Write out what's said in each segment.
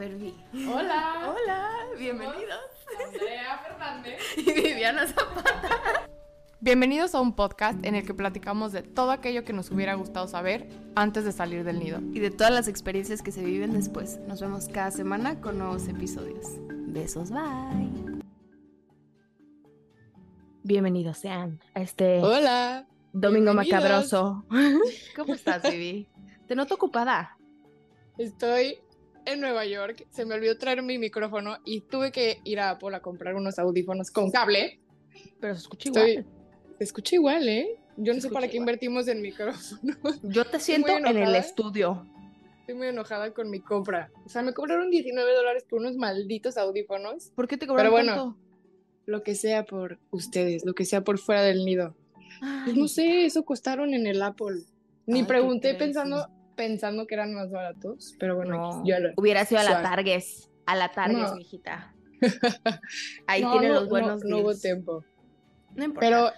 ver, Vi. Hola. Hola, bienvenidos. Andrea Fernández. Y Viviana Zapata. Bienvenidos a un podcast en el que platicamos de todo aquello que nos hubiera gustado saber antes de salir del nido. Y de todas las experiencias que se viven después. Nos vemos cada semana con nuevos episodios. Besos, bye. Bienvenidos sean a este Hola. domingo macabroso. ¿Cómo estás, Vivi? Te noto ocupada. Estoy en Nueva York. Se me olvidó traer mi micrófono y tuve que ir a Apple a comprar unos audífonos con cable. Pero se escucha Estoy... igual. Se escucha igual, ¿eh? Yo no sé para qué igual. invertimos en micrófono. Yo te siento en el estudio. Estoy muy enojada con mi compra. O sea, me cobraron 19 dólares por unos malditos audífonos. ¿Por qué te cobraron bueno, tanto? Lo que sea por ustedes, lo que sea por fuera del nido. Ay, Pues no sé, eso costaron en el Apple. Ni Ay, pregunté pensando, pensando que eran más baratos, pero bueno, No, yo lo... hubiera sido a la. Targues. A la Targues, No. mijita. Ahí No, tiene no, los no, buenos no, hubo tiempo. No importa. Pero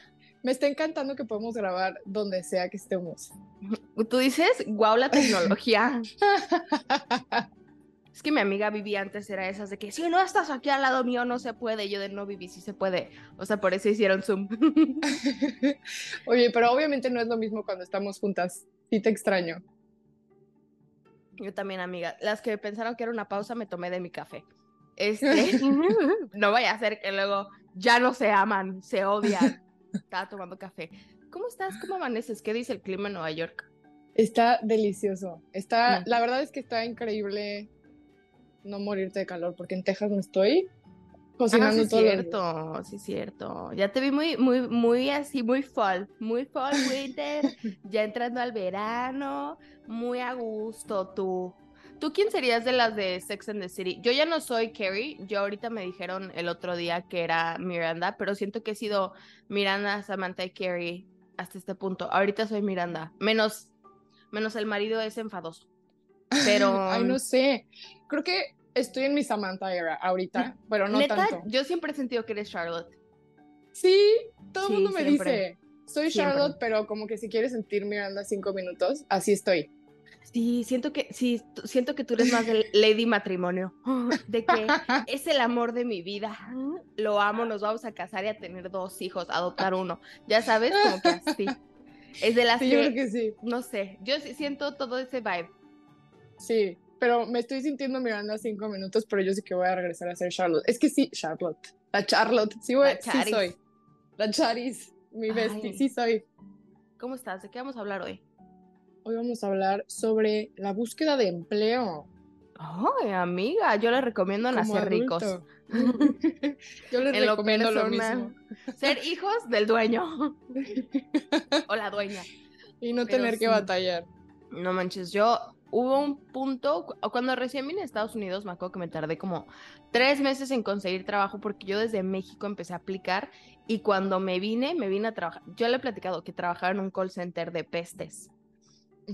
me está encantando que podemos grabar donde sea que estemos. Tú dices, guau, la tecnología. Es que mi amiga vivía antes, era esas de que si no estás aquí al lado mío no se puede. Yo de no viví, sí se puede. O sea, por eso hicieron Zoom. Oye, pero obviamente no es lo mismo cuando estamos juntas. Sí te extraño. Yo también, amiga. Las que pensaron que era una pausa, me tomé de mi café. Este, no vaya a ser que luego ya no se aman, se odian. Estaba tomando café. ¿Cómo estás? ¿Cómo amaneces? ¿Qué dice el clima en Nueva York? Está delicioso. Está, Mm. la verdad es que está increíble no morirte de calor, porque en Texas no estoy cocinando ah, sí, todo. cierto, sí, cierto. Ya te vi muy, muy, muy así, muy fall, muy fall, winter, ya entrando al verano, muy a gusto tú. ¿Tú quién serías de las de Sex and the City? Yo ya no soy Carrie, yo ahorita me dijeron el otro día que era Miranda, pero siento que he sido Miranda, Samantha y Carrie hasta este punto. Ahorita soy Miranda, menos, menos el marido es enfadoso. Pero Ay, no sé. Creo que estoy en mi Samantha era ahorita, pero no neta, tanto. yo siempre he sentido que eres Charlotte. Sí, todo el Sí, mundo me siempre. dice, soy Siempre. Charlotte, pero como que si quieres sentir Miranda cinco minutos, así estoy. Sí, siento que, sí, siento que tú eres más de Lady Matrimonio, de que es el amor de mi vida, lo amo, nos vamos a casar y a tener dos hijos, adoptar uno, ya sabes, como que así. Es de las Sí, que, yo creo que sí, no sé, yo siento todo ese vibe. sí. Pero me estoy sintiendo Miranda cinco minutos, pero yo sí que voy a regresar a ser Charlotte. Es que sí, Charlotte. La Charlotte, sí, voy, sí soy. La Charis, mi Ay. bestie, sí soy. ¿Cómo estás? ¿De qué vamos a hablar hoy? Hoy vamos a hablar sobre la búsqueda de empleo. Ay, amiga, yo les recomiendo nacer ricos. yo les En recomiendo lo personal. mismo. Ser hijos del dueño o la dueña. Y no Pero tener que batallar. No manches, yo hubo un punto, cu- cuando recién vine a Estados Unidos, me acuerdo que me tardé como tres meses en conseguir trabajo porque yo desde México empecé a aplicar y cuando me vine, me vine a trabajar. Yo le he platicado que trabajaba en un call center de pestes.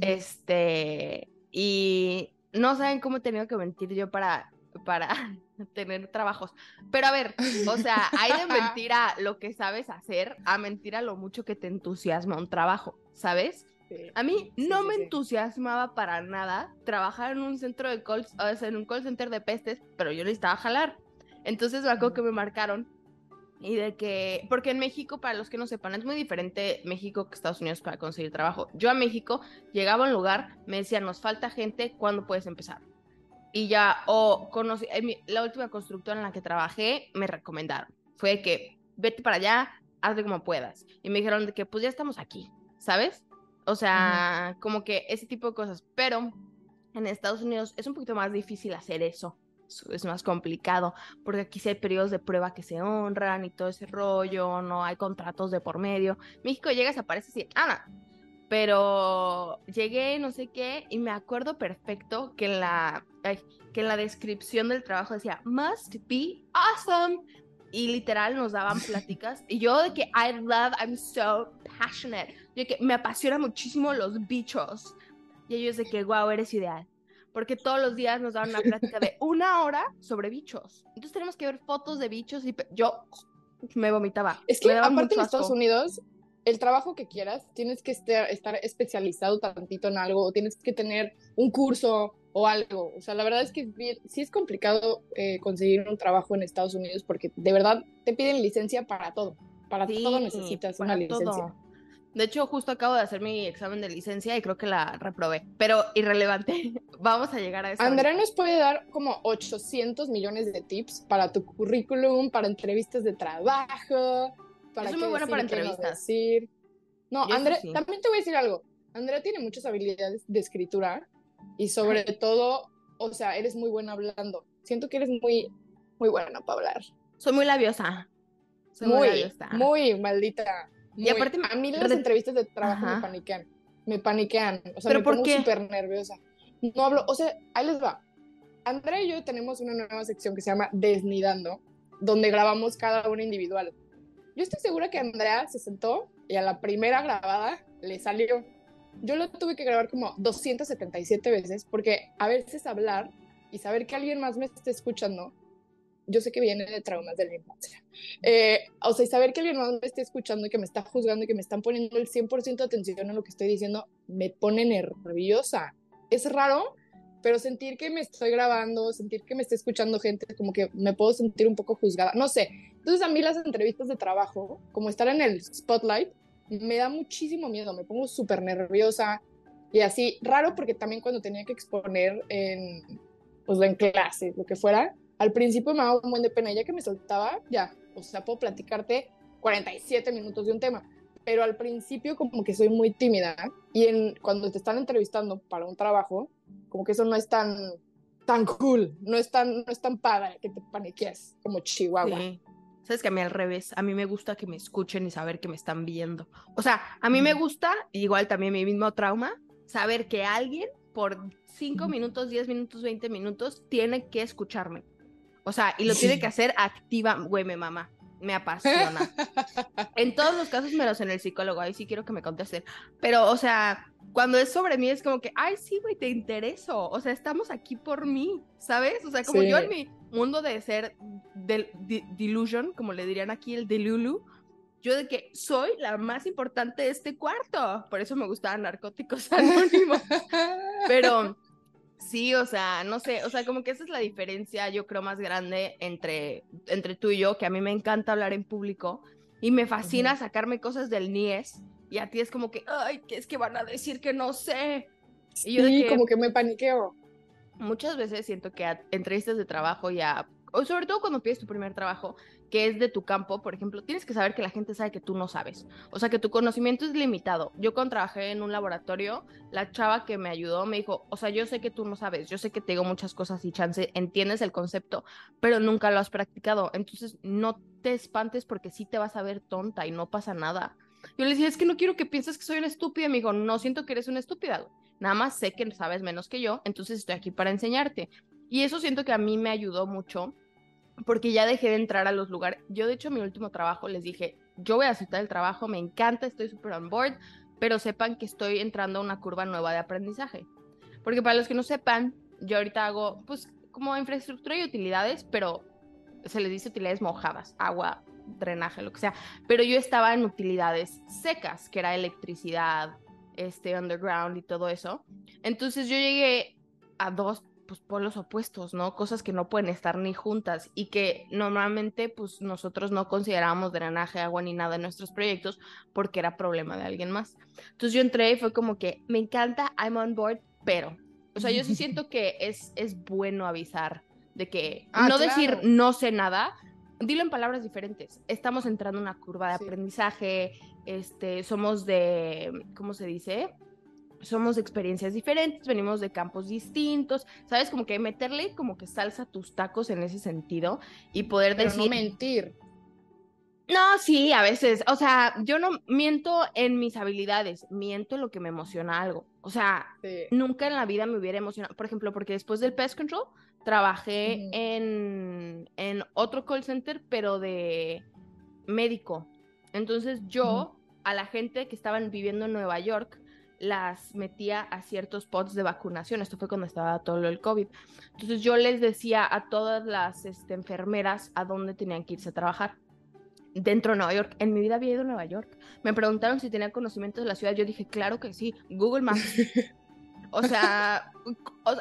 Este, y no saben cómo he tenido que mentir yo para, para tener trabajos. Pero a ver, o sea, hay de mentir a lo que sabes hacer, a mentir a lo mucho que te entusiasma un trabajo, ¿sabes? Sí. A mí Sí, no sí, me entusiasmaba para nada trabajar en un centro de call, o sea, en un call center de pestes, pero yo necesitaba jalar. Entonces me acuerdo que me marcaron y de que, porque en México, para los que no sepan, es muy diferente México que Estados Unidos para conseguir trabajo. Yo a México llegaba a un lugar, me decían, nos falta gente, ¿cuándo puedes empezar? Y ya, o conocí, en mi- la última constructora en la que trabajé, me recomendaron. Fue que, vete para allá, hazle como puedas. Y me dijeron de que, pues ya estamos aquí, ¿sabes? O sea, como que ese tipo de cosas. Pero en Estados Unidos es un poquito más difícil hacer eso. Es- más complicado, porque aquí sí hay periodos de prueba que se honran y todo ese rollo, no hay contratos de por medio. México llegas, apareces y, ah, no. Pero llegué, no sé qué, y me acuerdo perfecto que en la, que en la descripción del trabajo decía, must be awesome. Y literal nos daban pláticas. Y yo de que I love, I'm so passionate. Yo que me apasiona muchísimo los bichos. Y ellos de que, wow, eres ideal. Porque todos los días nos daban una plática de una hora sobre bichos. Entonces tenemos que ver fotos de bichos y yo me vomitaba. Es que aparte en Estados. Unidos, el trabajo que quieras, tienes que estar, estar especializado tantito en algo, o tienes que tener un curso, o algo. O sea, la verdad es que sí es complicado eh, conseguir un trabajo en Estados Unidos porque de verdad te piden licencia para todo. Para todo necesitas una licencia. De hecho, justo acabo de hacer mi examen de licencia y creo que la reprobé. Pero irrelevante. Vamos a llegar a eso. Andrea nos puede dar como 800 millones de tips para tu currículum, para entrevistas de trabajo. Para soy muy buena para entrevistas. No, Andrea, también te voy a decir algo. Andrea tiene muchas habilidades de escritura y sobre todo, o sea, eres muy buena hablando. Siento que eres muy, muy buena para hablar. Soy muy labiosa. Soy muy, muy, maldita. Y aparte, a mí las entrevistas de trabajo me paniquean. Me paniquean. O sea, me pongo súper nerviosa. No hablo, o sea, ahí les va. Andrea y yo tenemos una nueva sección que se llama Desnidando, donde grabamos cada una individual. Yo estoy segura que Andrea se sentó y a la primera grabada le salió yo lo tuve que grabar como 277 veces porque a veces hablar y saber que alguien más me esté escuchando, yo sé que viene de traumas de la infancia. Eh, o sea, y saber que alguien más me esté escuchando y que me está juzgando y que me están poniendo el 100% de atención en lo que estoy diciendo, me pone nerviosa. Es raro, pero sentir que me estoy grabando, sentir que me está escuchando gente, como que me puedo sentir un poco juzgada. No sé. Entonces a mí las entrevistas de trabajo, como estar en el spotlight, me da muchísimo miedo, me pongo súper nerviosa y así, raro porque también cuando tenía que exponer en, pues, en clase, lo que fuera, al principio me daba un buen de pena, ya que me soltaba, ya, o sea, puedo platicarte 47 minutos de un tema, pero al principio como que soy muy tímida y en, cuando te están entrevistando para un trabajo, como que eso no es tan tan cool, no es tan, no es tan padre que te paniquees como Chihuahua. Sabes que a mí al revés, a mí me gusta que me escuchen y saber que me están viendo. O sea, a mí me gusta, igual también mi mismo trauma, saber que alguien por 5 minutos, 10 minutos, 20 minutos tiene que escucharme. O sea, y lo tiene que hacer activa, güey, me mamá, me apasiona. en todos los casos, menos en el psicólogo, ahí sí quiero que me contesten. Pero, o sea, cuando es sobre mí es como que, ay, sí, güey, te intereso. O sea, estamos aquí por mí, ¿sabes? O sea, como yo en mi mundo de ser del delusion, como le dirían aquí el delulu, yo de que soy la más importante de este cuarto. Por eso me gustaban narcóticos anónimos. Pero sí, o sea, no sé, o sea, como que esa es la diferencia, yo creo, más grande entre, entre tú y yo, que a mí me encanta hablar en público y me fascina sacarme cosas del NIES y a ti es como que, ay, que es que van a decir que no sé. Y yo sí, como que me paniqueo. Muchas veces siento que a entrevistas de trabajo ya, o sobre todo cuando pides tu primer trabajo, que es de tu campo, por ejemplo, tienes que saber que la gente sabe que tú no sabes. O sea, que tu conocimiento es limitado. Yo cuando trabajé en un laboratorio, la chava que me ayudó me dijo, o sea, yo sé que tú no sabes, yo sé que te digo muchas cosas y chance, entiendes el concepto, pero nunca lo has practicado. Entonces, no te espantes porque sí te vas a ver tonta y no pasa nada. Yo le decía, es que no quiero que pienses que soy una estúpida. Me dijo, no siento que eres una estúpida. Nada más sé que sabes menos que yo, entonces estoy aquí para enseñarte. Y eso siento que a mí me ayudó mucho porque ya dejé de entrar a los lugares. Yo, de hecho, mi último trabajo les dije, yo voy a aceptar el trabajo, me encanta, estoy súper on board, pero sepan que estoy entrando a una curva nueva de aprendizaje. Porque para los que no sepan, yo ahorita hago, pues, como infraestructura y utilidades, pero se les dice utilidades mojadas, agua, drenaje, lo que sea. Pero yo estaba en utilidades secas, que era electricidad, este, underground y todo eso. Entonces yo llegué a dos pues, polos opuestos, ¿no? Cosas que no pueden estar ni juntas y que normalmente pues nosotros no considerábamos drenaje, agua ni nada en nuestros proyectos porque era problema de alguien más. Entonces yo entré y fue como que me encanta, I'm on board, pero, o sea, yo sí siento que es, es bueno avisar de que ah, no decir no sé nada, dilo en palabras diferentes. Estamos entrando en una curva de aprendizaje, este, somos de, ¿cómo se dice? Somos experiencias diferentes, venimos de campos distintos, ¿sabes? Como que meterle como que salsa tus tacos en ese sentido y poder decir... No mentir. No, sí, a veces. O sea, yo no miento en mis habilidades, miento en lo que me emociona algo. O sea, nunca en la vida me hubiera emocionado. Por ejemplo, porque después del Pest Control, trabajé en, en, otro call center, pero de médico. Entonces yo a la gente que estaban viviendo en Nueva York las metía a ciertos pods de vacunación. Esto fue cuando estaba todo el COVID. Entonces yo les decía a todas las este, enfermeras a dónde tenían que irse a trabajar. Dentro de Nueva York. En mi vida había ido a Nueva York. Me preguntaron si tenía conocimientos de la ciudad. Yo dije, claro que sí. Google Maps. O sea,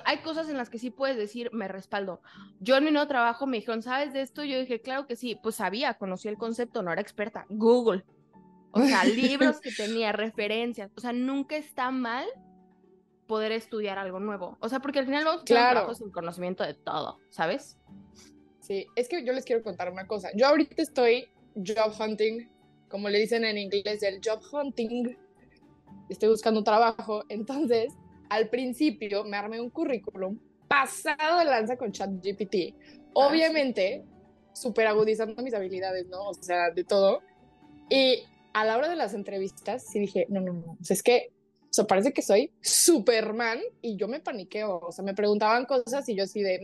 hay cosas en las que sí puedes decir, me respaldo. Yo en mi nuevo trabajo me dijeron, ¿sabes de esto? Yo dije, claro que sí, pues sabía, conocía el concepto, no era experta. Google. O sea, libros que tenía, referencias. O sea, nunca está mal poder estudiar algo nuevo. O sea, porque al final vamos a claro. sin conocimiento de todo, ¿sabes? Sí, es que yo les quiero contar una cosa. Yo ahorita estoy job hunting, como le dicen en inglés, el job hunting. Estoy buscando trabajo. Entonces, al principio me armé un currículum pasado de lanza con ChatGPT. Ah, Obviamente, súper agudizando mis habilidades, ¿no? O sea, de todo. Y a la hora de las entrevistas, sí dije, no, no, no. O sea, es que o sea, parece que soy Superman y yo me paniqueo. O sea, me preguntaban cosas y yo así de,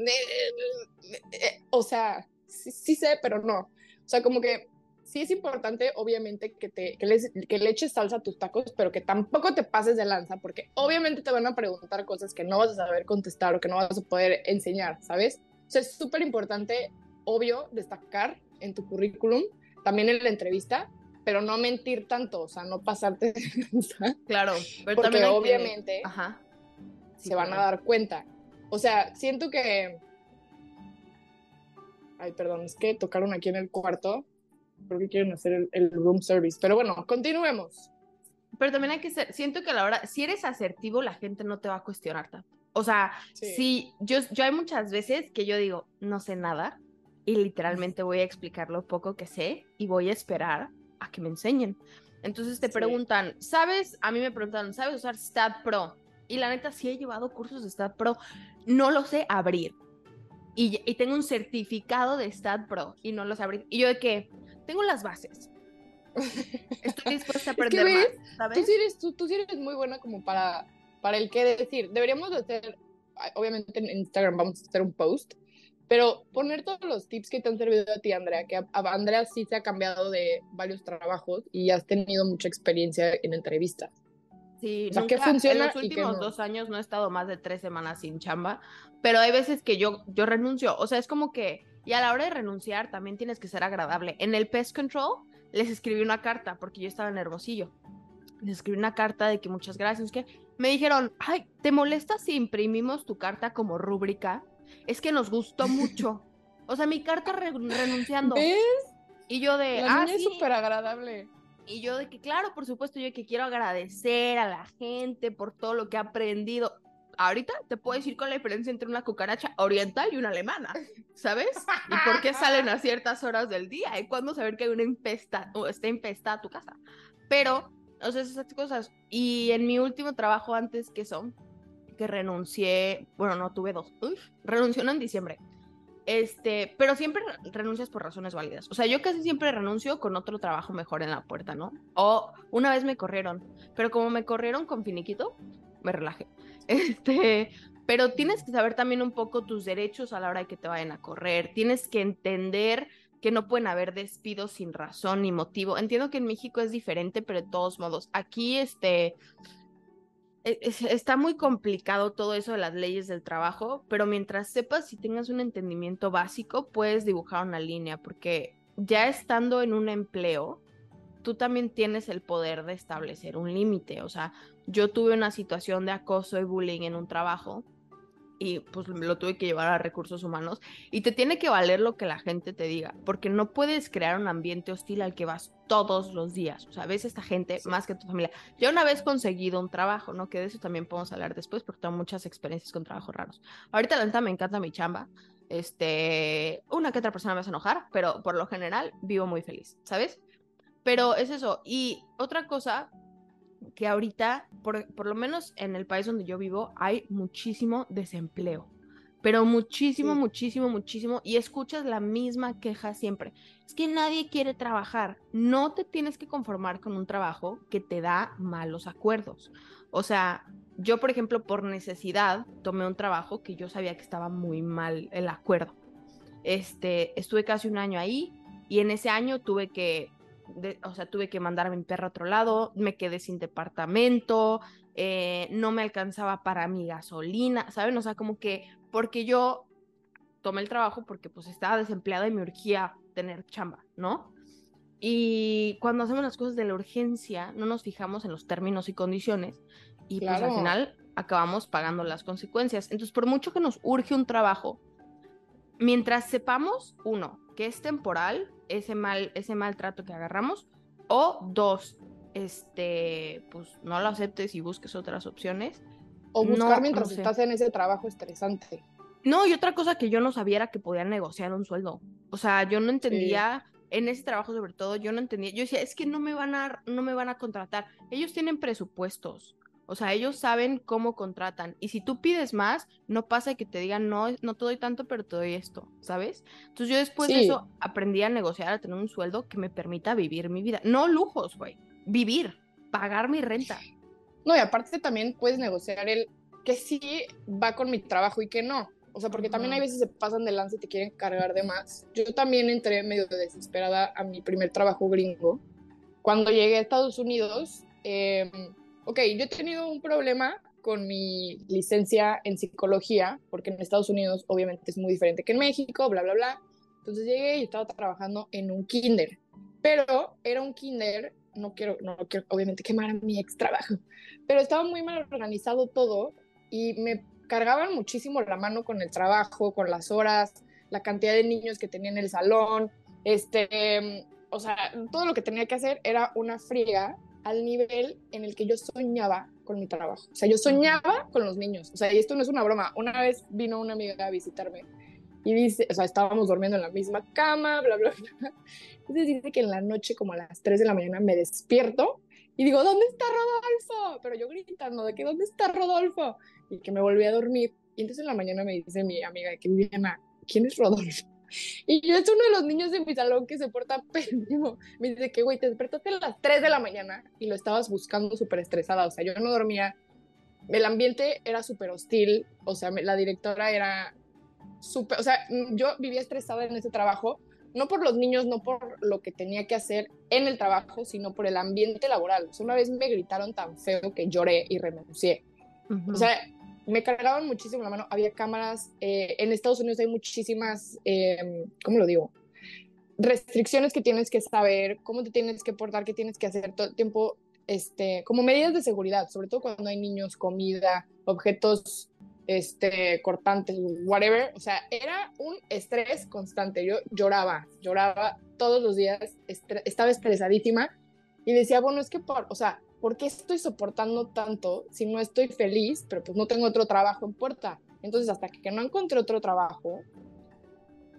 o sea, sí, sé, pero no. O sea, como que sí es importante, obviamente, que, te, que, que le eches salsa a tus tacos, pero que tampoco te pases de lanza, porque obviamente te van a preguntar cosas que no vas a saber contestar o que no vas a poder enseñar, ¿sabes? O sea, es súper importante, obvio, destacar en tu currículum, también en la entrevista, pero no mentir tanto, o sea, no pasarte. claro, pero porque obviamente se van a dar cuenta. O sea, siento que. Ay, perdón, es que tocaron aquí en el cuarto. Creo que quieren hacer el, room service. Pero bueno, continuemos. Pero también hay que ser, siento que a la hora, si eres asertivo, la gente no te va a cuestionar tanto. O sea, si yo, yo hay muchas veces que yo digo, no sé nada, y literalmente voy a explicar lo poco que sé y voy a esperar a que me enseñen. Entonces te preguntan, ¿sabes? A mí me preguntaron, ¿sabes usar Stat Pro? Y la neta, sí he llevado cursos de Stat Pro. No lo sé abrir. Y, tengo un certificado de Stat Pro y no lo sé abrir. Y yo de que tengo las bases. Estoy dispuesta a aprender más, ¿sabes? Tú sí, eres, tú, tú sí eres muy buena como para, para el qué decir. Deberíamos de hacer, obviamente en Instagram vamos a hacer un post pero poner todos los tips que te han servido a ti, Andrea, que a, Andrea sí se ha cambiado de varios trabajos y has tenido mucha experiencia en entrevistas. Sí, o funciona en los últimos dos años no he estado más de tres semanas sin chamba, pero hay veces que yo, yo renuncio. O sea, es como que, y a la hora de renunciar también tienes que ser agradable. En el Pest Control les escribí una carta porque yo estaba nervosillo. Les escribí una carta de que muchas gracias, que me dijeron, ay, ¿te molesta si imprimimos tu carta como rúbrica? Es que nos gustó mucho. O sea, mi carta renunciando. ¿Ves? Y yo de, ah, es súper agradable. Y yo de que, claro, por supuesto, yo que quiero agradecer a la gente por todo lo que ha aprendido. Ahorita te puedo decir con la diferencia entre una cucaracha oriental y una alemana, ¿sabes? Y por qué salen a ciertas horas del día y cuándo saber que hay una impesta o está infestada tu casa. Pero, o sea, esas cosas. Y en mi último trabajo antes que son, que renuncié, bueno, no tuve dos, renunció en diciembre. Este, pero siempre renuncias por razones válidas. O sea, yo casi siempre renuncio con otro trabajo mejor en la puerta, ¿no? O una vez me corrieron, pero como me corrieron con finiquito, me relajé. Este, pero tienes que saber también un poco tus derechos a la hora de que te vayan a correr. Tienes que entender que no pueden haber despidos sin razón ni motivo. Entiendo que en México es diferente, pero de todos modos, aquí este está muy complicado todo eso de las leyes del trabajo, pero mientras sepas y tengas un entendimiento básico, puedes dibujar una línea, porque ya estando en un empleo, tú también tienes el poder de establecer un límite. O sea, yo tuve una situación de acoso y bullying en un trabajo y pues lo tuve que llevar a recursos humanos y te tiene que valer lo que la gente te diga, porque no puedes crear un ambiente hostil al que vas todos los días, o sea, ves esta gente más que tu familia. Yo una vez conseguido un trabajo, ¿no? Que de eso también podemos hablar después porque tengo muchas experiencias con trabajos raros. Ahorita la neta me encanta mi chamba, este, una que otra persona me hace enojar, pero por lo general vivo muy feliz, ¿sabes? Pero es eso. Y otra cosa que ahorita, por, lo menos en el país donde yo vivo, hay muchísimo desempleo. Pero muchísimo, muchísimo, muchísimo. Y escuchas la misma queja siempre. Es que nadie quiere trabajar. No te tienes que conformar con un trabajo que te da malos acuerdos. O sea, yo, por ejemplo, por necesidad, tomé un trabajo que yo sabía que estaba muy mal el acuerdo. Este, estuve casi un año ahí y en ese año tuve que o sea, tuve que mandar a mi perro a otro lado, me quedé sin departamento, eh, no me alcanzaba para mi gasolina, ¿saben? O sea, como que porque yo tomé el trabajo porque pues estaba desempleada y me urgía tener chamba, ¿no? Y cuando hacemos las cosas de la urgencia, no nos fijamos en los términos y condiciones y pues al final acabamos pagando las consecuencias. Entonces, por mucho que nos urge un trabajo, mientras sepamos, uno, que es temporal, ese mal, ese maltrato que agarramos, o dos, este, pues no lo aceptes y busques otras opciones. O buscar mientras estás en ese trabajo estresante. No, y otra cosa que yo no sabía era que podían negociar un sueldo. O sea, yo no entendía, en ese trabajo sobre todo, yo no entendía. Yo decía, es que no me van a, no me van a contratar. Ellos tienen presupuestos. O sea, ellos saben cómo contratan. Y si tú pides más, no pasa que te digan, no, no te doy tanto, pero te doy esto, ¿sabes? Entonces yo después de eso aprendí a negociar, a tener un sueldo que me permita vivir mi vida. No lujos, güey. Vivir, pagar mi renta. No, y aparte también puedes negociar el que sí va con mi trabajo y que no. O sea, porque también hay veces se pasan de lance y te quieren cargar de más. Yo también entré medio desesperada a mi primer trabajo gringo. Cuando llegué a Estados Unidos, eh, ok, yo he tenido un problema con mi licencia en psicología, porque en Estados Unidos obviamente es muy diferente que en México, bla, bla, bla. Entonces llegué y estaba trabajando en un kinder, pero era un kinder, no quiero, no quiero obviamente quemar a mi ex trabajo, pero estaba muy mal organizado todo y me cargaban muchísimo la mano con el trabajo, con las horas, la cantidad de niños que tenía en el salón, este, o sea, todo lo que tenía que hacer era una friega al nivel en el que yo soñaba con mi trabajo. O sea, yo soñaba con los niños. O sea, y esto no es una broma. Una vez vino una amiga a visitarme y dice, o sea, estábamos durmiendo en la misma cama, bla, bla, bla. Entonces dice que en la noche, como a las 3 de la mañana, me despierto y digo, ¿dónde está Rodolfo? Pero yo gritando de que, ¿dónde está Rodolfo? Y que me volví a dormir. Y entonces en la mañana me dice mi amiga que Viviana, ¿quién es Rodolfo? Y yo es uno de los niños de mi salón que se porta pésimo. Me dice que, güey, te despertaste a las 3 de la mañana y lo estabas buscando súper estresada. O sea, yo no dormía. El ambiente era súper hostil. O sea, la directora era súper. O sea, yo vivía estresada en ese trabajo. No por los niños, no por lo que tenía que hacer en el trabajo, sino por el ambiente laboral. O sea, una vez me gritaron tan feo que lloré y renuncié. O sea, me cargaban muchísimo la mano. Había cámaras. Eh, en Estados Unidos hay muchísimas, eh, ¿cómo lo digo? Restricciones que tienes que saber, cómo te tienes que portar, qué tienes que hacer todo el tiempo, este, como medidas de seguridad, sobre todo cuando hay niños, comida, objetos este, cortantes, whatever. O sea, era un estrés constante. Yo lloraba, lloraba todos los días, estaba estresadísima y decía, bueno, es que, por, o sea, ¿por qué estoy soportando tanto si no estoy feliz, pero pues no tengo otro trabajo en? Entonces, hasta que no encontré otro trabajo,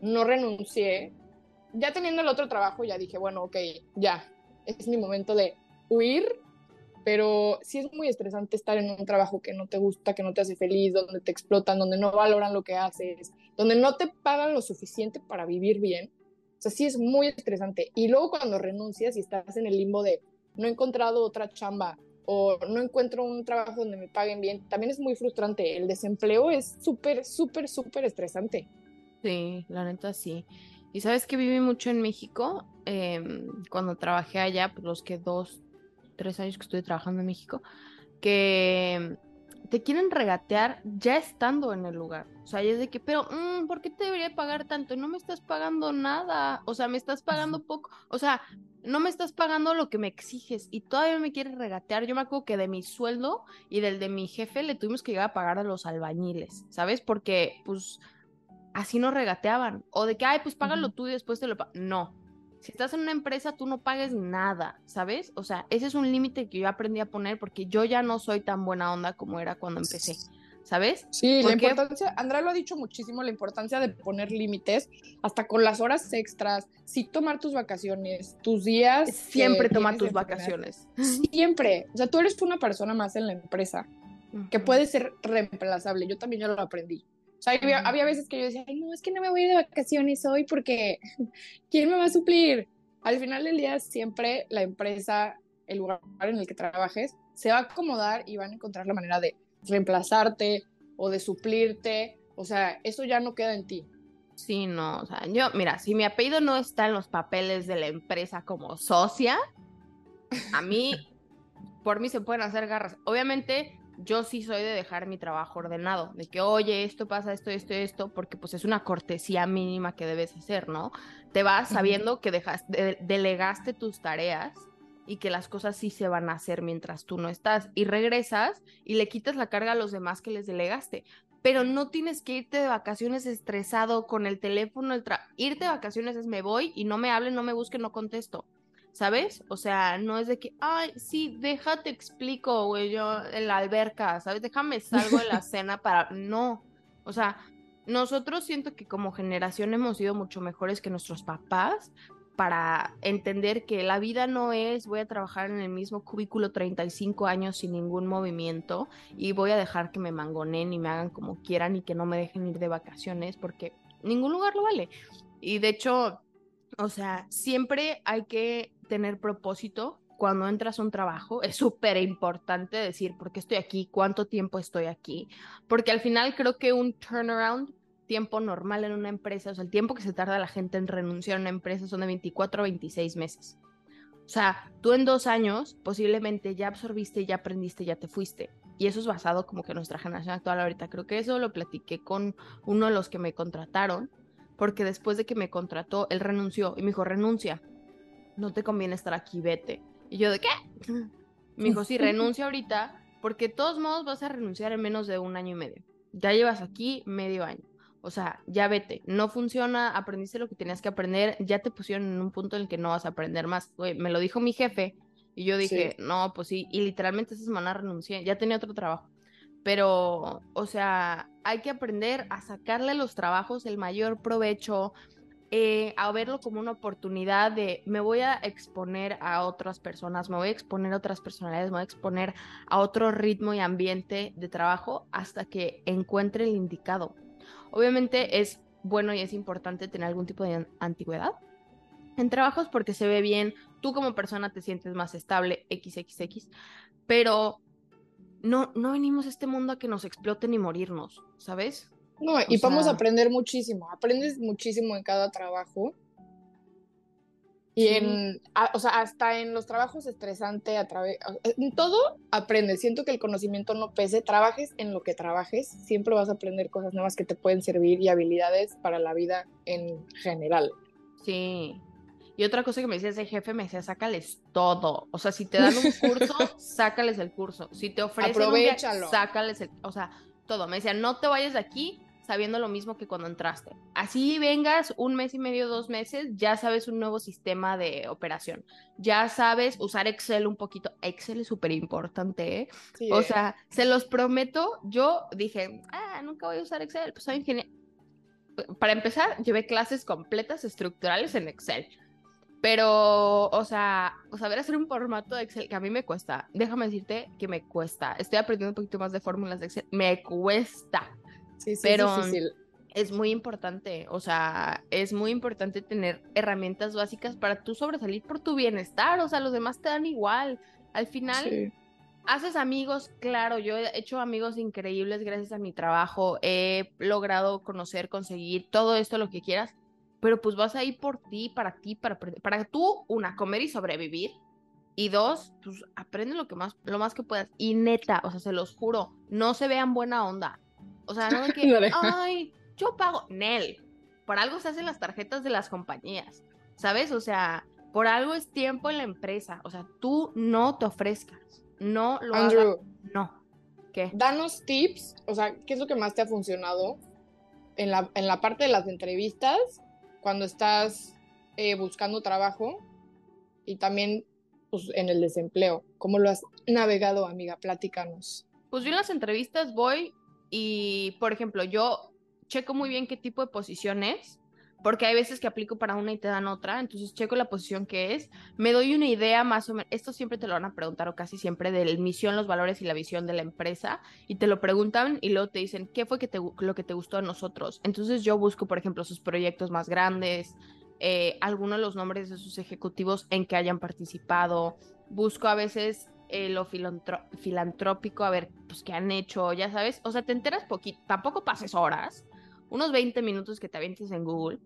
no renuncié. Ya teniendo el otro trabajo, ya dije, bueno, ok, ya, es mi momento de huir, pero sí es muy estresante estar en un trabajo que no te gusta, que no te hace feliz, donde te explotan, donde no valoran lo que haces, donde no te pagan lo suficiente para vivir bien. O sea, sí es muy estresante. Y luego cuando renuncias y estás en el limbo de, no he encontrado otra chamba o no encuentro un trabajo donde me paguen bien, también es muy frustrante. El desempleo es súper, súper, súper estresante. Sí, la neta sí. Y sabes que viví mucho en México. Em, cuando trabajé allá, pues los que dos, tres años que estuve trabajando en México, que te quieren regatear ya estando en el lugar. O sea, es de que, pero, mm, ¿por qué te debería pagar tanto? No me estás pagando nada. O sea, me estás pagando poco. O sea, no me estás pagando lo que me exiges y todavía me quieres regatear. Yo me acuerdo que de mi sueldo y del de mi jefe le tuvimos que llegar a pagar a los albañiles, ¿sabes? Porque, pues, así nos regateaban. O de que, ay, pues págalo tú y después te lo pago. No. Si estás en una empresa, tú no pagues nada, ¿sabes? O sea, ese es un límite que yo aprendí a poner porque yo ya no soy tan buena onda como era cuando empecé. ¿sabes? Sí, la importancia, Andrea lo ha dicho muchísimo, la importancia de poner límites, hasta con las horas extras, sí tomar tus vacaciones, tus días. Siempre tomar tus vacaciones. Siempre. O sea, tú eres una persona más en la empresa que puede ser reemplazable. Yo también ya lo aprendí. Sea, había, veces que yo decía, Ay, no, es que no me voy de vacaciones hoy porque ¿quién me va a suplir? Al final del día, siempre la empresa, el lugar en el que trabajes, se va a acomodar y van a encontrar la manera de reemplazarte o de suplirte, o sea, eso ya no queda en ti. Sí, no, o sea, yo, mira, si mi apellido no está en los papeles de la empresa como socia, a mí, por mí se pueden hacer garras. Obviamente, yo sí soy de dejar mi trabajo ordenado, de que, oye, esto pasa, esto, esto, esto, porque pues es una cortesía mínima que debes hacer, ¿no? Te vas sabiendo que dejaste, delegaste tus tareas y que las cosas sí se van a hacer mientras tú no estás. Y regresas y le quitas la carga a los demás que les delegaste. Pero no tienes que irte de vacaciones estresado con el teléfono. El irte de vacaciones es me voy y no me hablen, no me busquen, no contesto. ¿Sabes? O sea, no es de que, ay, sí, déjate explico, güey, yo en la alberca, ¿sabes? Déjame salgo de la cena para. No. O sea, nosotros siento que como generación hemos sido mucho mejores que nuestros papás para entender que la vida no es voy a trabajar en el mismo cubículo 35 años sin ningún movimiento y voy a dejar que me mangonen y me hagan como quieran y que no me dejen ir de vacaciones porque ningún lugar lo vale. Y de hecho, o sea, siempre hay que tener propósito cuando entras a un trabajo. Es súper importante decir por qué estoy aquí, cuánto tiempo estoy aquí, porque al final creo que un turnaround tiempo normal en una empresa, o sea, el tiempo que se tarda la gente en renunciar a una empresa son de 24 a 26 meses. O sea, tú en dos años posiblemente ya absorbiste, ya aprendiste, ya te fuiste. Y eso es basado como que nuestra generación actual ahorita. Creo que eso lo platiqué con uno de los que me contrataron, porque después de que me contrató, él renunció y me dijo, renuncia, no te conviene estar aquí, vete. Y yo, ¿de qué? Me dijo, sí, renuncia ahorita, porque de todos modos vas a renunciar en menos de un año y medio. Ya llevas aquí medio año. O sea, ya vete, no funciona, aprendiste lo que tenías que aprender, ya te pusieron en un punto en el que no vas a aprender más. me lo dijo mi jefe y yo dije, no, pues sí, y literalmente esa semana renuncié, ya tenía otro trabajo. Pero, o sea, hay que aprender a sacarle a los trabajos el mayor provecho, eh, a verlo como una oportunidad de me voy a exponer a otras personas, me voy a exponer a otras personalidades, me voy a exponer a otro ritmo y ambiente de trabajo hasta que encuentre el indicado. Obviamente es bueno y es importante tener algún tipo de antigüedad en trabajos porque se ve bien, tú como persona te sientes más estable, XXX, pero no, no venimos a este mundo a que nos exploten y morirnos, ¿sabes? No, y vamos a aprender muchísimo, aprendes muchísimo en cada trabajo y en, o sea, hasta en los trabajos estresantes, a través, en todo aprendes. Siento que el conocimiento no pese, trabajes en lo que trabajes, siempre vas a aprender cosas nuevas que te pueden servir y habilidades para la vida en general. Sí. Y otra cosa que me decía ese jefe, me decía, sácales todo. O sea, si te dan un curso, sácales el curso. Si te ofrecen Aprovechalo. sácales el, o sea, todo. Me decía, no te vayas de aquí sabiendo lo mismo que cuando entraste. Así vengas un mes y medio, dos meses, ya sabes un nuevo sistema de operación. Ya sabes usar Excel un poquito. Excel es súper importante, ¿eh? o eh. sea, se los prometo, yo dije, ah, nunca voy a usar Excel, pues soy ingeniero. Para empezar, llevé clases completas estructurales en Excel. Pero, o sea, saber hacer un formato de Excel que a mí me cuesta. Déjame decirte que me cuesta. Estoy aprendiendo un poquito más de fórmulas de Excel. Me cuesta pero es, muy importante, o sea, es muy importante tener herramientas básicas para tú sobresalir por tu bienestar, o sea, los demás te dan igual. Al final, haces amigos, claro, yo he hecho amigos increíbles gracias a mi trabajo, he logrado conocer, conseguir todo esto, lo que quieras, pero pues vas a ir por ti, para ti, para, para tú, una, comer y sobrevivir, y dos, pues aprende lo que más, lo más que puedas. Y neta, o sea, se los juro, no se vean buena onda. O sea, no de que, ay, yo pago. Nel, por algo se hacen las tarjetas de las compañías, ¿sabes? O sea, por algo es tiempo en la empresa. O sea, tú no te ofrezcas, no lo Andrew, No. ¿Qué? Danos tips, o sea, ¿qué es lo que más te ha funcionado en la, en la parte de las entrevistas, cuando estás eh, buscando trabajo y también pues, en el desempleo? ¿Cómo lo has navegado, amiga? Platícanos. Pues yo en las entrevistas voy y, por ejemplo, yo checo muy bien qué tipo de posición es, porque hay veces que aplico para una y te dan otra, entonces checo la posición que es, me doy una idea más o menos, esto siempre te lo van a preguntar o casi siempre de la misión, los valores y la visión de la empresa, y te lo preguntan y luego te dicen, ¿qué fue que te, lo que te gustó a nosotros? Entonces yo busco, por ejemplo, sus proyectos más grandes, eh, algunos de los nombres de sus ejecutivos en que hayan participado, busco a veces eh, lo filantrópico, a ver, pues qué han hecho, ya sabes, o sea, te enteras poquito, tampoco pases horas, unos 20 minutos que te avientes en Google,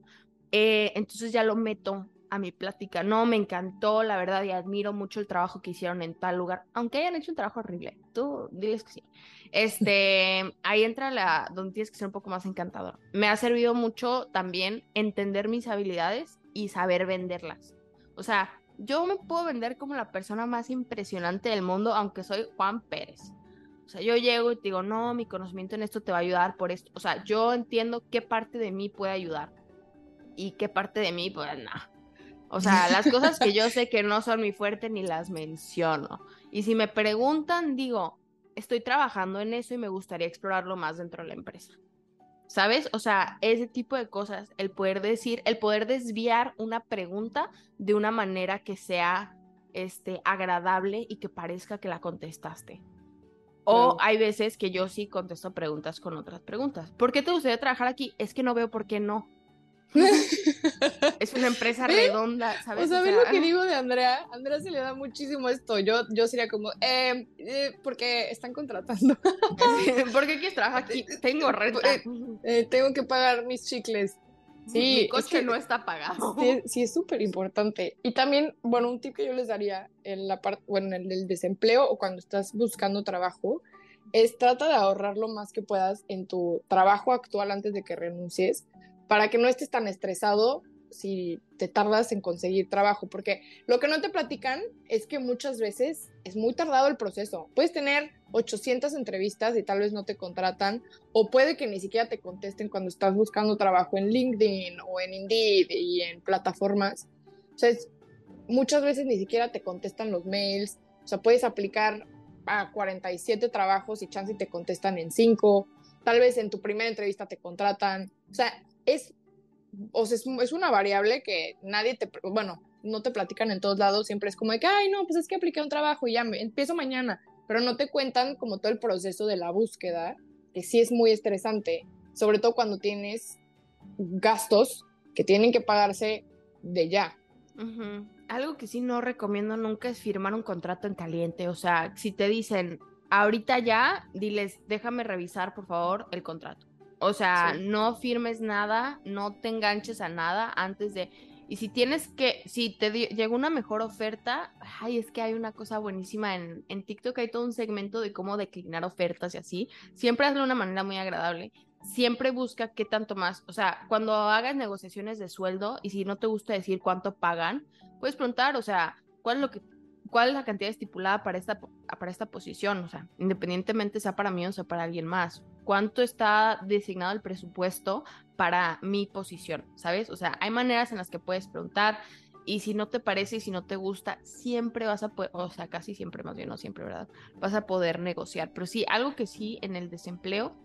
eh, entonces ya lo meto a mi plática, no, me encantó, la verdad, y admiro mucho el trabajo que hicieron en tal lugar, aunque hayan hecho un trabajo horrible, tú diles que sí. Este, ahí entra la, donde tienes que ser un poco más encantador. Me ha servido mucho también entender mis habilidades y saber venderlas. O sea, yo me puedo vender como la persona más impresionante del mundo, aunque soy Juan Pérez. O sea, yo llego y te digo, no, mi conocimiento en esto te va a ayudar por esto. O sea, yo entiendo qué parte de mí puede ayudar y qué parte de mí, pues nada. O sea, las cosas que yo sé que no son mi fuerte ni las menciono. Y si me preguntan, digo, estoy trabajando en eso y me gustaría explorarlo más dentro de la empresa. ¿Sabes? O sea, ese tipo de cosas, el poder decir, el poder desviar una pregunta de una manera que sea este agradable y que parezca que la contestaste. O hay veces que yo sí contesto preguntas con otras preguntas. ¿Por qué te gustaría trabajar aquí? Es que no veo por qué no. es una empresa redonda, ¿sabes? O sea, ¿ves lo que digo de Andrea? Andrea se le da muchísimo esto. Yo, yo sería como, eh, eh porque están contratando. ¿Por qué quieres trabajar aquí? Tengo renta. Eh, eh, tengo que pagar mis chicles. Sí, mi coche no está pagado. Sí, es súper importante. Y también, bueno, un tip que yo les daría en la parte, bueno, en el desempleo o cuando estás buscando trabajo, es trata de ahorrar lo más que puedas en tu trabajo actual antes de que renuncies, para que no estés tan estresado si te tardas en conseguir trabajo, porque lo que no te platican es que muchas veces es muy tardado el proceso. Puedes tener 800 entrevistas y tal vez no te contratan, o puede que ni siquiera te contesten cuando estás buscando trabajo en LinkedIn o en Indeed y en plataformas. O sea, muchas veces ni siquiera te contestan los mails, o sea, puedes aplicar a 47 trabajos y chance te contestan en 5, tal vez en tu primera entrevista te contratan, o sea, es o sea, es, una variable que nadie te, bueno, no te platican en todos lados, siempre es como de que, ay, no, pues es que apliqué un trabajo y ya me, empiezo mañana, pero no te cuentan como todo el proceso de la búsqueda, que sí es muy estresante, sobre todo cuando tienes gastos que tienen que pagarse de ya. Algo que sí no recomiendo nunca es firmar un contrato en caliente, o sea, si te dicen, ahorita ya, diles, déjame revisar por favor el contrato. O sea, no firmes nada, no te enganches a nada antes de... Y si tienes que, si te llegó una mejor oferta, ay, es que hay una cosa buenísima en, en TikTok, hay todo un segmento de cómo declinar ofertas y así. Siempre hazlo de una manera muy agradable. Siempre busca qué tanto más. O sea, cuando hagas negociaciones de sueldo y si no te gusta decir cuánto pagan, puedes preguntar, o sea, cuál es lo que cuál es la cantidad estipulada para esta, para esta posición, o sea, independientemente sea para mí o sea para alguien más cuánto está designado el presupuesto para mi posición, ¿sabes? O sea, hay maneras en las que puedes preguntar y si no te parece y si no te gusta, siempre vas a poder, o sea, casi siempre, más bien no siempre, ¿verdad? Vas a poder negociar. Pero sí, algo que sí en el desempleo,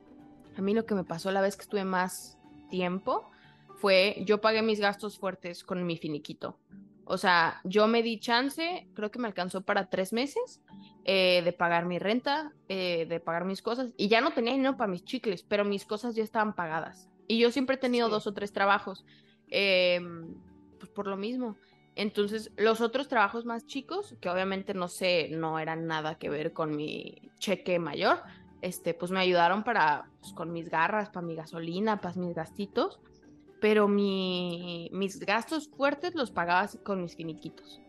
a mí lo que me pasó la vez que estuve más tiempo fue, yo pagué mis gastos fuertes con mi finiquito. O sea, yo me di chance, creo que me alcanzó para tres meses eh, de pagar mi renta, eh, de pagar mis cosas. Y ya no tenía dinero para mis chicles, pero mis cosas ya estaban pagadas. Y yo siempre he tenido dos o tres trabajos, em, pues por lo mismo. Entonces, los otros trabajos más chicos, que obviamente no sé, no eran nada que ver con mi cheque mayor, este, pues me ayudaron para, pues, con mis garras, para mi gasolina, para mis gastitos, pero mi, mis gastos fuertes los pagaba con mis finiquitos.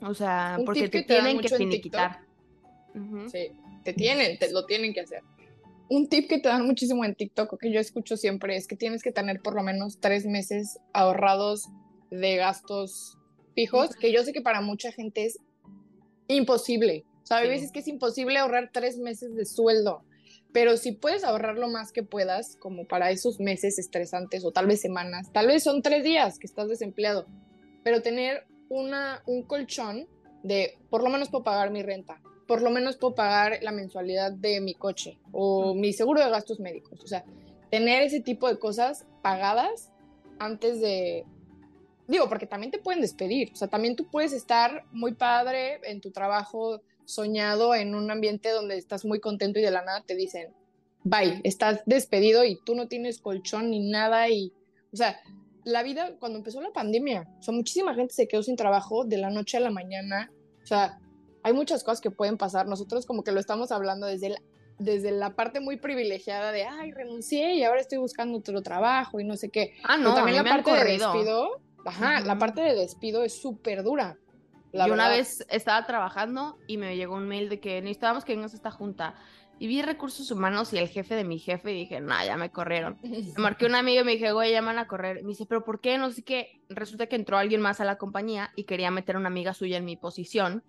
O sea, porque te, tienen que finiquitar. Sí, te tienen, te lo tienen que hacer. Un tip que te dan muchísimo en TikTok, que yo escucho siempre, es que tienes que tener por lo menos tres meses ahorrados de gastos fijos, que yo sé que para mucha gente es imposible. O sea, hay veces que es imposible ahorrar tres meses de sueldo, pero si puedes ahorrar lo más que puedas, como para esos meses estresantes o tal vez semanas, tal vez son tres días que estás desempleado, pero tener una, un colchón de por lo menos puedo pagar mi renta, por lo menos puedo pagar la mensualidad de mi coche o mi seguro de gastos médicos. O sea, tener ese tipo de cosas pagadas antes de... Digo, porque también te pueden despedir. O sea, también tú puedes estar muy padre en tu trabajo, soñado en un ambiente donde estás muy contento y de la nada te dicen, bye, estás despedido y tú no tienes colchón ni nada y, o sea, la vida cuando empezó la pandemia, o sea, muchísima gente se quedó sin trabajo de la noche a la mañana, o sea, hay muchas cosas que pueden pasar. Nosotros como que lo estamos hablando desde la, desde la parte muy privilegiada de, ay, renuncié y ahora estoy buscando otro trabajo y no sé qué. Ah, no, también la parte de despido, ajá, la parte de despido es súper dura. Yo una vez estaba trabajando y me llegó un mail de que necesitábamos que vengas a esta junta. Y vi recursos humanos y el jefe de mi jefe y dije, no, ya me corrieron. Me marqué un amigo y me dije, güey, ya me van a correr. Me dice, pero ¿por qué? No sé qué. Resulta que entró alguien más a la compañía y quería meter a una amiga suya en mi posición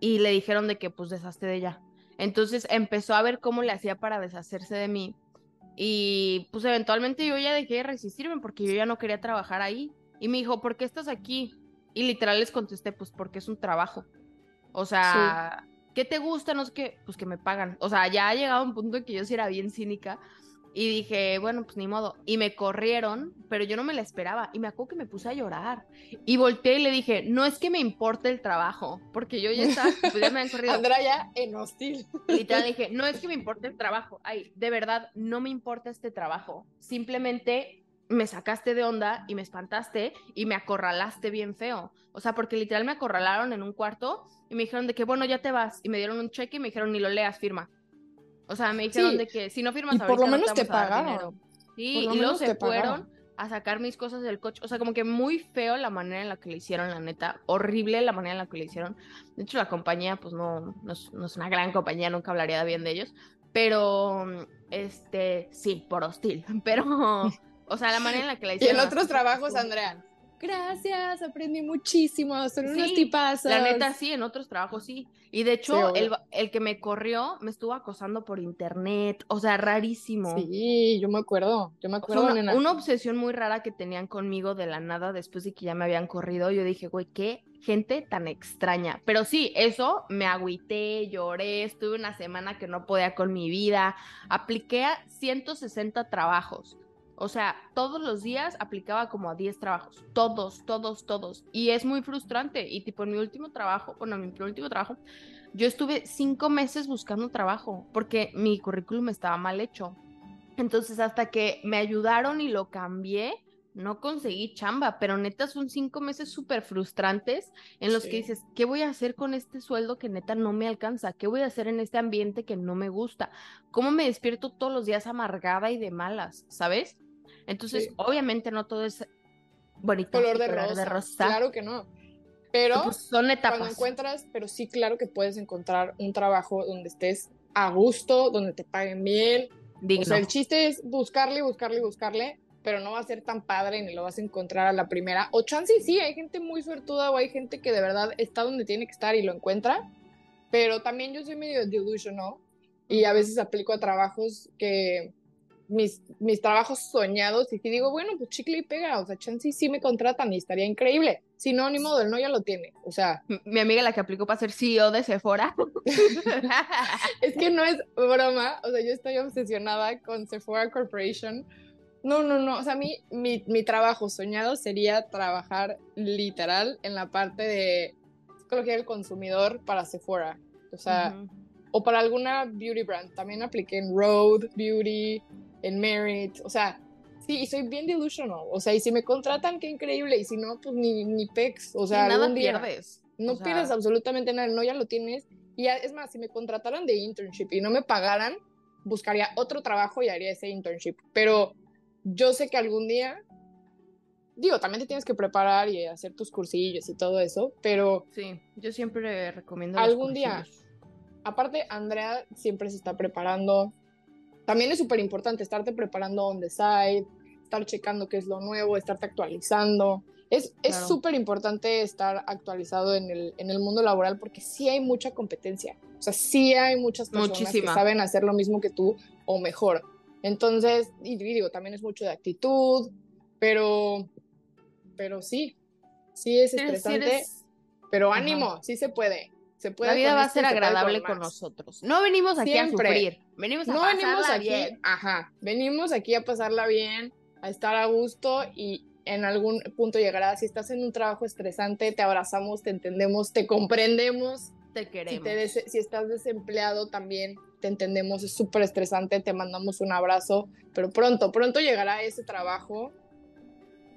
y le dijeron de que pues deshazte de ella. Entonces empezó a ver cómo le hacía para deshacerse de mí. Y pues eventualmente yo ya dejé de resistirme porque yo ya no quería trabajar ahí. Y me dijo, ¿por qué estás aquí? Y literal les contesté, pues porque es un trabajo. O sea, ¿qué te gusta? No sé qué, pues que me pagan. O sea, ya ha llegado un punto en que yo sí era bien cínica y dije, bueno, pues ni modo. Y me corrieron, pero yo no me la esperaba. Y me acuerdo que me puse a llorar. Y volteé y le dije, no es que me importe el trabajo, porque yo ya estaba, pues ya me han corrido. Andrea ya en hostil. Literal dije, no es que me importe el trabajo. Ay, de verdad, no me importa este trabajo. Simplemente me sacaste de onda y me espantaste y me acorralaste bien feo. O sea, porque literal me acorralaron en un cuarto y me dijeron de que, bueno, ya te vas. Y me dieron un cheque y me dijeron, ni lo leas, firma. O sea, me dijeron de que si no firmas y por lo menos te, pagaron. Sí, y luego se fueron a sacar mis cosas del coche. O sea, como que muy feo la manera en la que le hicieron, la neta. Horrible la manera en la que le hicieron. De hecho, la compañía, pues no, no, es, no es una gran compañía, nunca hablaría bien de ellos. Pero, este, sí, por hostil. Pero, o sea, la manera en la que la hicieron. Y en otros trabajos, Andrea gracias, aprendí muchísimo, son unos tipazos. La neta sí, en otros trabajos sí. Y de hecho, el, el, que me corrió me estuvo acosando por internet, o sea, rarísimo. Sí, yo me acuerdo, yo me acuerdo. una, obsesión muy rara que tenían conmigo de la nada después de que ya me habían corrido. Yo dije, güey, qué gente tan extraña. Pero sí, eso me agüité, lloré, estuve una semana que no podía con mi vida, apliqué a 160 trabajos. O sea, todos los días aplicaba como a 10 trabajos, todos, todos, todos. Y es muy frustrante. Y tipo, en mi último trabajo, bueno, en mi último trabajo, yo estuve cinco meses buscando trabajo porque mi currículum estaba mal hecho. Entonces, hasta que me ayudaron y lo cambié, no conseguí chamba, pero neta son cinco meses súper frustrantes en los que dices, ¿qué voy a hacer con este sueldo que neta no me alcanza? ¿Qué voy a hacer en este ambiente que no me gusta? ¿Cómo me despierto todos los días amargada y de malas? ¿Sabes? Entonces, obviamente no todo es bonito. Color de, rosa. Claro que no. Pero pues, son etapas. Cuando encuentras, pero sí, claro que puedes encontrar un trabajo donde estés a gusto, donde te paguen bien. O sea, el chiste es buscarle, buscarle, buscarle, pero no va a ser tan padre ni lo vas a encontrar a la primera. O chance sí, hay gente muy suertuda o hay gente que de verdad está donde tiene que estar y lo encuentra. Pero también yo soy medio delusional y a veces aplico a trabajos que mis, mis trabajos soñados y si digo, bueno, pues chicle y pega, o sea, chance sí me contratan y estaría increíble. Si no, ni modo, el no ya lo tiene, o sea. Mi amiga la que aplicó para ser CEO de Sephora. es que no es broma, o sea, yo estoy obsesionada con Sephora Corporation. No, no, no, o sea, mi, mi, mi trabajo soñado sería trabajar literal en la parte de psicología del consumidor para Sephora, o sea, o para alguna beauty brand. También apliqué en Road Beauty, en Merit, o sea, sí, y soy bien delusional, o sea, y si me contratan, qué increíble, y si no, pues ni, ni pex, o sea, nada pierdes. No pierdes absolutamente nada, no, ya lo tienes, y es más, si me contrataran de internship y no me pagaran, buscaría otro trabajo y haría ese internship, pero yo sé que algún día, digo, también te tienes que preparar y hacer tus cursillos y todo eso, pero... Sí, yo siempre recomiendo... Algún día, aparte, Andrea siempre se está preparando, también es súper importante estarte preparando on the side, estar checando qué es lo nuevo, estarte actualizando. Es súper importante estar actualizado en el, en el mundo laboral porque sí hay mucha competencia. O sea, sí hay muchas personas que saben hacer lo mismo que tú o mejor. Entonces, y digo, también es mucho de actitud, pero, pero sí, sí es estresante, pero ánimo, sí se puede la vida va a ser agradable con nosotros. No venimos aquí a sufrir, venimos a no pasarla aquí, bien. Ajá, venimos aquí a pasarla bien, a estar a gusto y en algún punto llegará. Si estás en un trabajo estresante, te abrazamos, te entendemos, te comprendemos. Te queremos. Si, si estás desempleado también, te entendemos, es súper estresante, te mandamos un abrazo, pero pronto, pronto llegará ese trabajo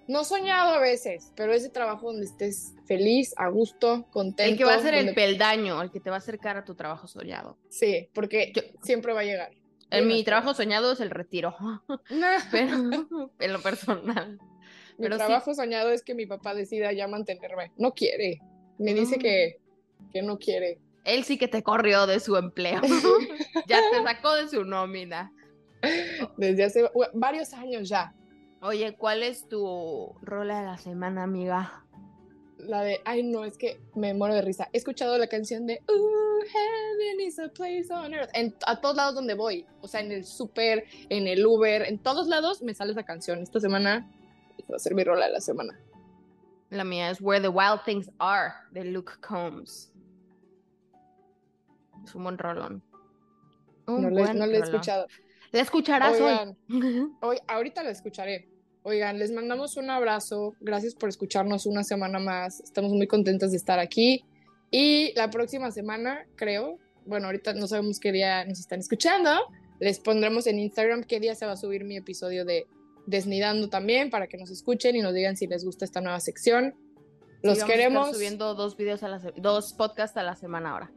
no soñado a veces, pero ese trabajo donde estés feliz, a gusto, contento. El que va a ser el peldaño, el que te va a acercar a tu trabajo soñado. Sí, porque siempre va a llegar. En mi trabajo soñado es el retiro, pero en lo personal. Mi trabajo soñado es que mi papá decida ya mantenerme. No quiere. Me dice que, que no quiere. Él sí que te corrió de su empleo. ya te sacó de su nómina. Desde hace varios años ya. Oye, ¿cuál es tu rola de la semana, amiga? La de, ay no, es que me muero de risa. He escuchado la canción de Ooh, heaven is a place on earth. En, a todos lados donde voy. O sea, en el súper, en el Uber, en todos lados me sale esa canción. Esta semana va a ser mi rola de la semana. La mía es Where the Wild Things Are, de Luke Combs. Es un buen rolón. no, le, he escuchado. ¿La escucharás hoy? hoy? Ahorita la escucharé. Oigan, les mandamos un abrazo. Gracias por escucharnos una semana más. Estamos muy contentos de estar aquí. Y la próxima semana, creo, bueno, ahorita no sabemos qué día nos están escuchando. Les pondremos en Instagram qué día se va a subir mi episodio de Desnidando también para que nos escuchen y nos digan si les gusta esta nueva sección. Los queremos. subiendo dos videos a la dos podcasts a la semana ahora.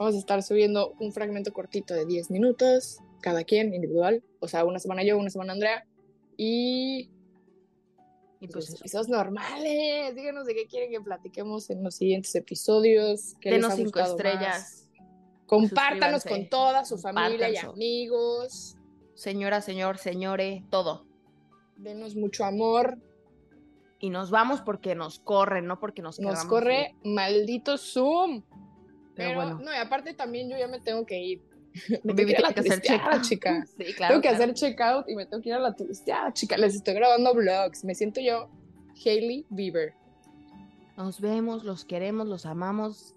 Vamos a estar subiendo un fragmento cortito de 10 minutos, cada quien individual. O sea, una semana yo, una semana Andrea. Y. Y pues episodios normales. Díganos de qué quieren que platiquemos en los siguientes episodios. Denos cinco estrellas. Compártanos con toda su familia y amigos. Señora, señor, señore, todo. Denos mucho amor. Y nos vamos porque nos corre, no porque nos Nos corre maldito Zoom. Pero, bueno. no, y aparte también yo ya me tengo que ir. Me tengo que ir a la turisteada, chica. Sí, claro. Tengo que hacer checkout y me tengo que ir a la turisteada, chica. Les estoy grabando vlogs. Me siento yo Hailey Bieber. Nos vemos, los queremos, los amamos.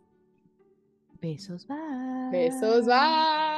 Besos, bye. Besos, bye.